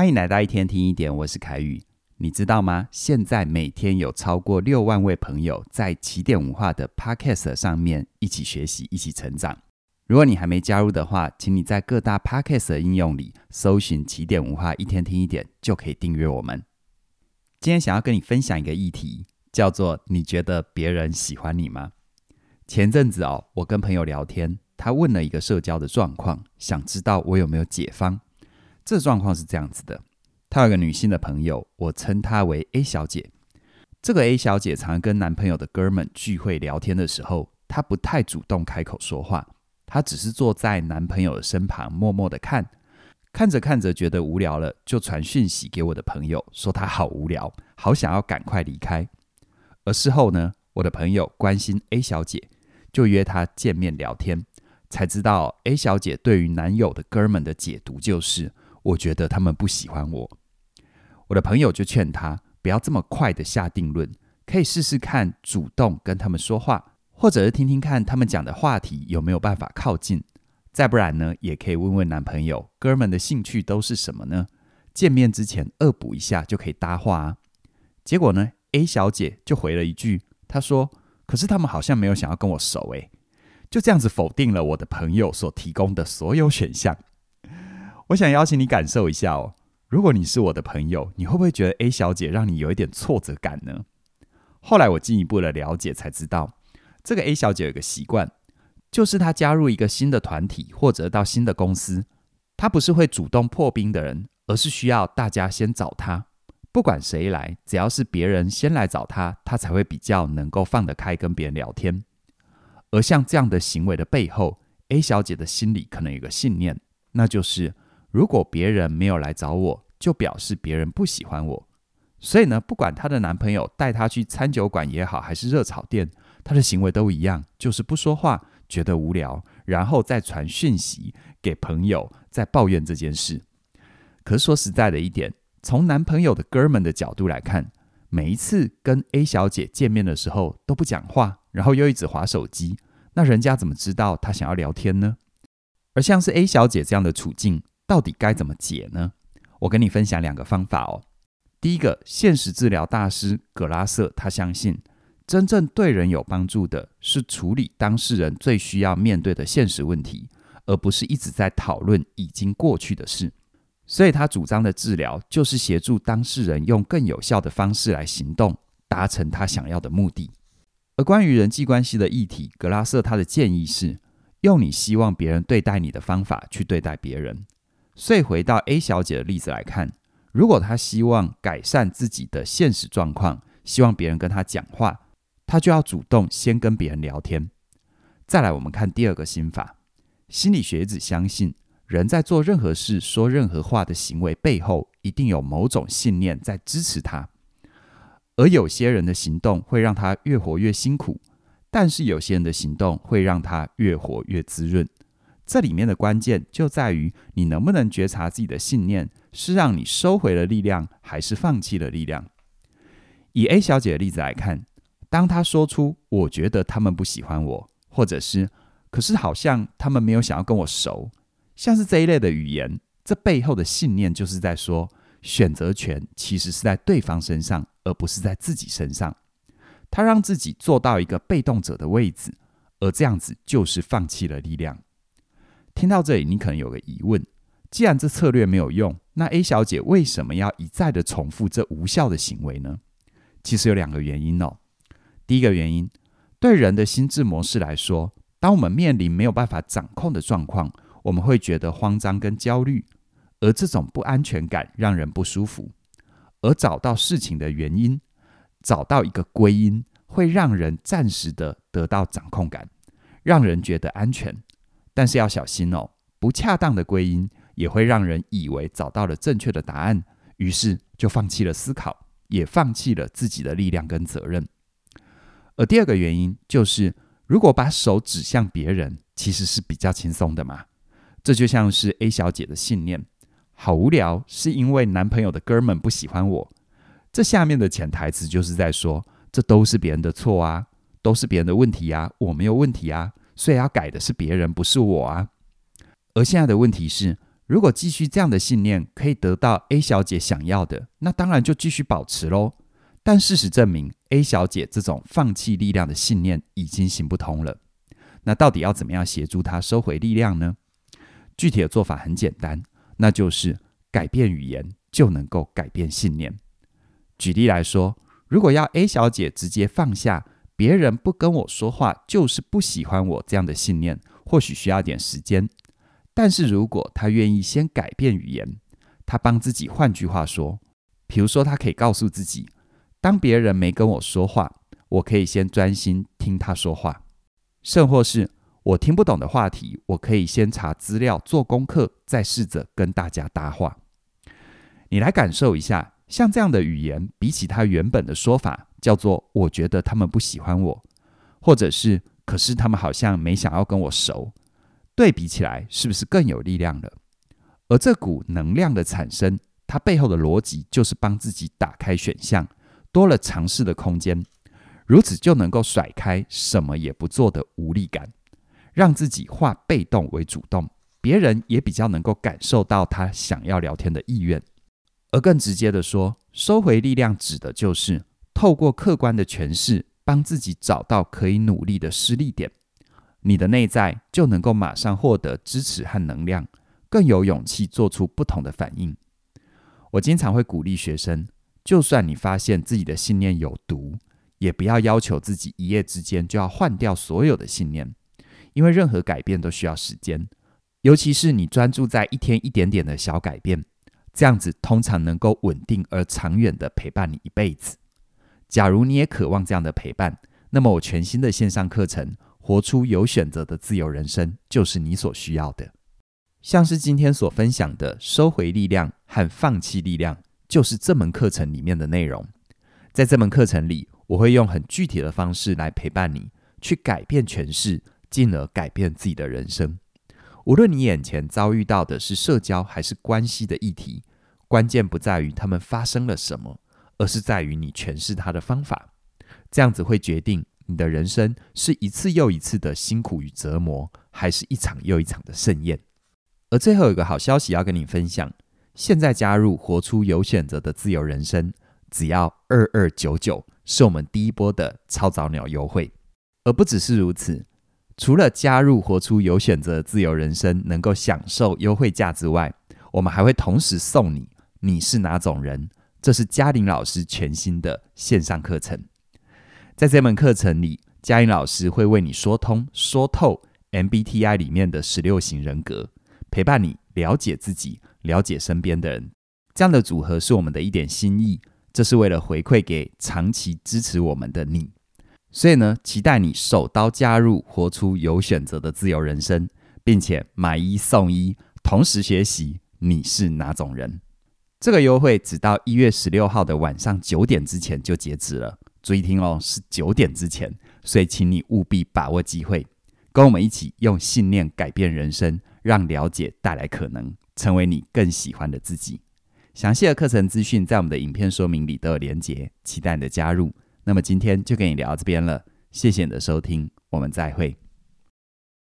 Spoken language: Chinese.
欢迎来到一天听一点，我是凯宇。你知道吗？现在每天有超过六万位朋友在起点文化的 Podcast 上面一起学习、一起成长。如果你还没加入的话，请你在各大 Podcast 的应用里搜寻起点文化一天听一点，就可以订阅我们。今天想要跟你分享一个议题，叫做“你觉得别人喜欢你吗？”前阵子哦，我跟朋友聊天，他问了一个社交的状况，想知道我有没有解方。这状况是这样子的，她有个女性的朋友，我称她为 A 小姐。这个 A 小姐常跟男朋友的哥们聚会聊天的时候，她不太主动开口说话，她只是坐在男朋友的身旁，默默的看，看着看着觉得无聊了，就传讯息给我的朋友，说她好无聊，好想要赶快离开。而事后呢，我的朋友关心 A 小姐，就约她见面聊天，才知道 A 小姐对于男友的哥们的解读就是。我觉得他们不喜欢我，我的朋友就劝他不要这么快的下定论，可以试试看主动跟他们说话，或者是听听看他们讲的话题有没有办法靠近。再不然呢，也可以问问男朋友，哥们的兴趣都是什么呢？见面之前恶补一下就可以搭话啊。结果呢，A 小姐就回了一句，她说：“可是他们好像没有想要跟我熟诶。”就这样子否定了我的朋友所提供的所有选项。我想邀请你感受一下哦，如果你是我的朋友，你会不会觉得 A 小姐让你有一点挫折感呢？后来我进一步的了解才知道，这个 A 小姐有个习惯，就是她加入一个新的团体或者到新的公司，她不是会主动破冰的人，而是需要大家先找她。不管谁来，只要是别人先来找她，她才会比较能够放得开跟别人聊天。而像这样的行为的背后，A 小姐的心里可能有个信念，那就是。如果别人没有来找我，就表示别人不喜欢我。所以呢，不管她的男朋友带她去餐酒馆也好，还是热炒店，她的行为都一样，就是不说话，觉得无聊，然后再传讯息给朋友，再抱怨这件事。可是说实在的一点，从男朋友的哥们的角度来看，每一次跟 A 小姐见面的时候都不讲话，然后又一直划手机，那人家怎么知道他想要聊天呢？而像是 A 小姐这样的处境，到底该怎么解呢？我跟你分享两个方法哦。第一个，现实治疗大师葛拉瑟，他相信真正对人有帮助的是处理当事人最需要面对的现实问题，而不是一直在讨论已经过去的事。所以他主张的治疗就是协助当事人用更有效的方式来行动，达成他想要的目的。而关于人际关系的议题，葛拉瑟他的建议是用你希望别人对待你的方法去对待别人。所以回到 A 小姐的例子来看，如果她希望改善自己的现实状况，希望别人跟她讲话，她就要主动先跟别人聊天。再来，我们看第二个心法，心理学一直相信，人在做任何事、说任何话的行为背后，一定有某种信念在支持他。而有些人的行动会让他越活越辛苦，但是有些人的行动会让他越活越滋润。这里面的关键就在于你能不能觉察自己的信念是让你收回了力量，还是放弃了力量。以 A 小姐的例子来看，当她说出“我觉得他们不喜欢我”，或者是“可是好像他们没有想要跟我熟”，像是这一类的语言，这背后的信念就是在说，选择权其实是在对方身上，而不是在自己身上。她让自己坐到一个被动者的位置，而这样子就是放弃了力量。听到这里，你可能有个疑问：既然这策略没有用，那 A 小姐为什么要一再的重复这无效的行为呢？其实有两个原因哦。第一个原因，对人的心智模式来说，当我们面临没有办法掌控的状况，我们会觉得慌张跟焦虑，而这种不安全感让人不舒服。而找到事情的原因，找到一个归因，会让人暂时的得到掌控感，让人觉得安全。但是要小心哦，不恰当的归因也会让人以为找到了正确的答案，于是就放弃了思考，也放弃了自己的力量跟责任。而第二个原因就是，如果把手指向别人，其实是比较轻松的嘛。这就像是 A 小姐的信念，好无聊，是因为男朋友的哥们不喜欢我。这下面的潜台词就是在说，这都是别人的错啊，都是别人的问题啊，我没有问题啊。所以要改的是别人，不是我啊。而现在的问题是，如果继续这样的信念可以得到 A 小姐想要的，那当然就继续保持喽。但事实证明，A 小姐这种放弃力量的信念已经行不通了。那到底要怎么样协助她收回力量呢？具体的做法很简单，那就是改变语言就能够改变信念。举例来说，如果要 A 小姐直接放下别人不跟我说话就是不喜欢我这样的信念，或许需要点时间。但是如果他愿意先改变语言，他帮自己换句话说，比如说他可以告诉自己。当别人没跟我说话，我可以先专心听他说话；甚或是我听不懂的话题，我可以先查资料、做功课，再试着跟大家搭话。你来感受一下，像这样的语言，比起他原本的说法叫做“我觉得他们不喜欢我”，或者是“可是他们好像没想要跟我熟”，对比起来，是不是更有力量了？而这股能量的产生，它背后的逻辑就是帮自己打开选项。多了尝试的空间，如此就能够甩开什么也不做的无力感，让自己化被动为主动，别人也比较能够感受到他想要聊天的意愿。而更直接的说，收回力量指的就是透过客观的诠释，帮自己找到可以努力的施力点，你的内在就能够马上获得支持和能量，更有勇气做出不同的反应。我经常会鼓励学生。就算你发现自己的信念有毒，也不要要求自己一夜之间就要换掉所有的信念，因为任何改变都需要时间。尤其是你专注在一天一点点的小改变，这样子通常能够稳定而长远的陪伴你一辈子。假如你也渴望这样的陪伴，那么我全新的线上课程《活出有选择的自由人生》就是你所需要的。像是今天所分享的收回力量和放弃力量。就是这门课程里面的内容，在这门课程里，我会用很具体的方式来陪伴你，去改变诠释，进而改变自己的人生。无论你眼前遭遇到的是社交还是关系的议题，关键不在于他们发生了什么，而是在于你诠释它的方法。这样子会决定你的人生是一次又一次的辛苦与折磨，还是一场又一场的盛宴。而最后有一个好消息要跟你分享。现在加入活出有选择的自由人生，只要二二九九，是我们第一波的超早鸟优惠。而不只是如此，除了加入活出有选择的自由人生能够享受优惠价之外，我们还会同时送你“你是哪种人”，这是嘉玲老师全新的线上课程。在这门课程里，嘉玲老师会为你说通、说透 MBTI 里面的十六型人格，陪伴你了解自己。了解身边的人，这样的组合是我们的一点心意，这是为了回馈给长期支持我们的你。所以呢，期待你手刀加入，活出有选择的自由人生，并且买一送一，同时学习你是哪种人。这个优惠只到一月十六号的晚上九点之前就截止了，注意听哦，是九点之前，所以请你务必把握机会，跟我们一起用信念改变人生，让了解带来可能。成为你更喜欢的自己。详细的课程资讯在我们的影片说明里都有连结，期待你的加入。那么今天就跟你聊到这边了，谢谢你的收听，我们再会。